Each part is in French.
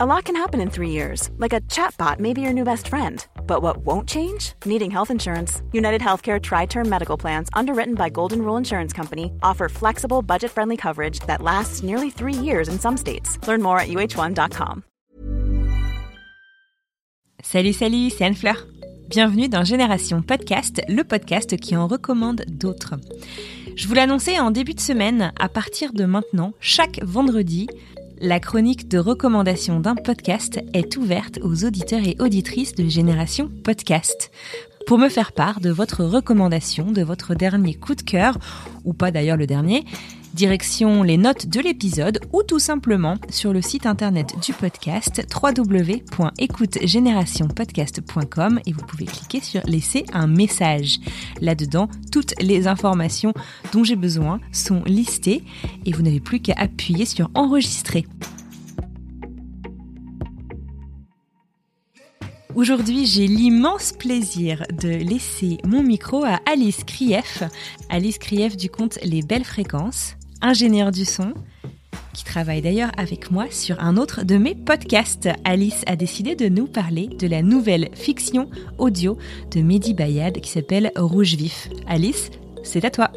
A lot can happen in three years, like a chatbot may be your new best friend. But what won't change? Needing health insurance. United Healthcare Tri Term Medical Plans, underwritten by Golden Rule Insurance Company, offer flexible, budget friendly coverage that lasts nearly three years in some states. Learn more at uh1.com. Salut, salut, c'est Anne-Fleur. Bienvenue dans Génération Podcast, le podcast qui en recommande d'autres. Je vous l'annonçais en début de semaine, à partir de maintenant, chaque vendredi, la chronique de recommandation d'un podcast est ouverte aux auditeurs et auditrices de Génération Podcast. Pour me faire part de votre recommandation, de votre dernier coup de cœur, ou pas d'ailleurs le dernier, Direction les notes de l'épisode ou tout simplement sur le site internet du podcast www.écoutegénérationpodcast.com et vous pouvez cliquer sur laisser un message. Là-dedans, toutes les informations dont j'ai besoin sont listées et vous n'avez plus qu'à appuyer sur enregistrer. Aujourd'hui, j'ai l'immense plaisir de laisser mon micro à Alice Krief. Alice Krief du compte Les Belles Fréquences, ingénieure du son, qui travaille d'ailleurs avec moi sur un autre de mes podcasts. Alice a décidé de nous parler de la nouvelle fiction audio de Mehdi Bayad qui s'appelle Rouge Vif. Alice, c'est à toi.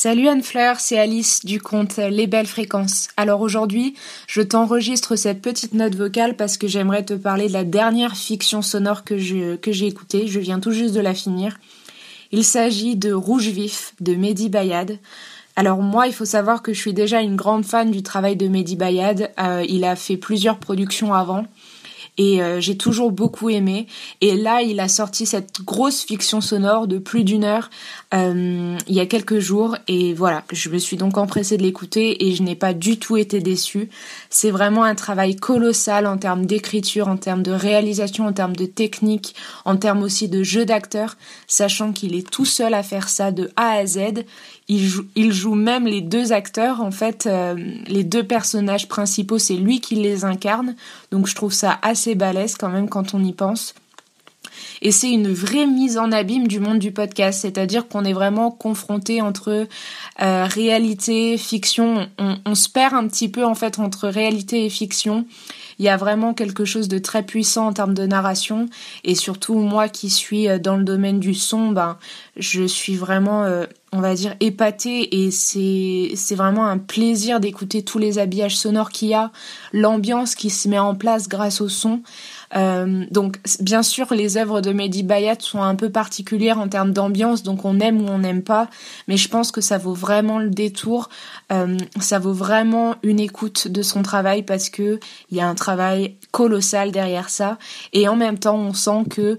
Salut Anne-Fleur, c'est Alice du compte Les Belles Fréquences. Alors aujourd'hui, je t'enregistre cette petite note vocale parce que j'aimerais te parler de la dernière fiction sonore que j'ai écoutée. Je viens tout juste de la finir. Il s'agit de Rouge Vif de Mehdi Bayad. Alors moi, il faut savoir que je suis déjà une grande fan du travail de Mehdi Bayad. Euh, il a fait plusieurs productions avant et euh, j'ai toujours beaucoup aimé. Et là, il a sorti cette grosse fiction sonore de plus d'une heure euh, il y a quelques jours et voilà, je me suis donc empressée de l'écouter et je n'ai pas du tout été déçue. C'est vraiment un travail colossal en termes d'écriture, en termes de réalisation, en termes de technique, en termes aussi de jeu d'acteur, sachant qu'il est tout seul à faire ça de A à Z. Il joue, il joue même les deux acteurs, en fait, euh, les deux personnages principaux, c'est lui qui les incarne. Donc je trouve ça assez balèze quand même quand on y pense. Et c'est une vraie mise en abîme du monde du podcast, c'est-à-dire qu'on est vraiment confronté entre euh, réalité, fiction. On, on, se perd un petit peu en fait entre réalité et fiction. Il y a vraiment quelque chose de très puissant en termes de narration et surtout moi qui suis euh, dans le domaine du son, ben je suis vraiment euh, on va dire épatée et c'est c'est vraiment un plaisir d'écouter tous les habillages sonores qu'il y a, l'ambiance qui se met en place grâce au son. Euh, donc bien sûr les œuvres de Mehdi Bayat sont un peu particulières en termes d'ambiance, donc on aime ou on n'aime pas, mais je pense que ça vaut vraiment le détour, euh, ça vaut vraiment une écoute de son travail parce que il y a un travail colossal derrière ça, et en même temps on sent que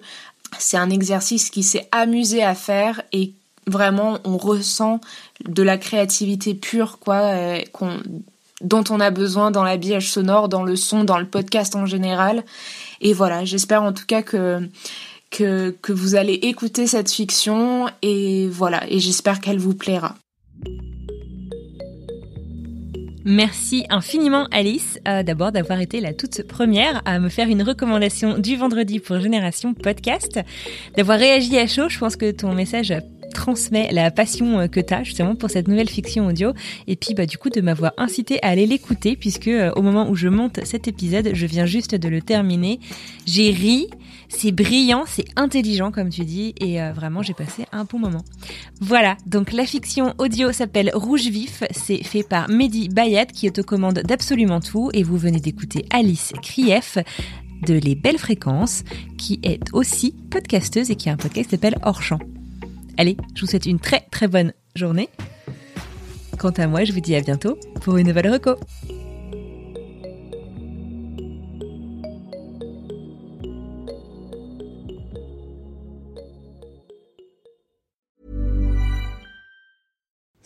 c'est un exercice qui s'est amusé à faire et vraiment on ressent de la créativité pure quoi euh, dont on a besoin dans l'habillage sonore, dans le son, dans le podcast en général. Et voilà, j'espère en tout cas que, que, vous allez écouter cette fiction et voilà, et j'espère qu'elle vous plaira. Merci infiniment Alice euh, d'abord d'avoir été la toute première à me faire une recommandation du vendredi pour Génération Podcast, d'avoir réagi à chaud. Je pense que ton message transmet la passion euh, que tu as justement pour cette nouvelle fiction audio et puis bah du coup de m'avoir incité à aller l'écouter puisque euh, au moment où je monte cet épisode, je viens juste de le terminer. J'ai ri, c'est brillant, c'est intelligent comme tu dis et euh, vraiment j'ai passé un bon moment. Voilà, donc la fiction audio s'appelle Rouge Vif, c'est fait par Mehdi Bayat qui est aux commandes d'absolument tout et vous venez d'écouter Alice Krief de Les Belles Fréquences qui est aussi podcasteuse et qui a un podcast qui s'appelle Hors. Allez, je vous souhaite une très très bonne journée. Quant à moi, je vous dis à bientôt pour une nouvelle reco.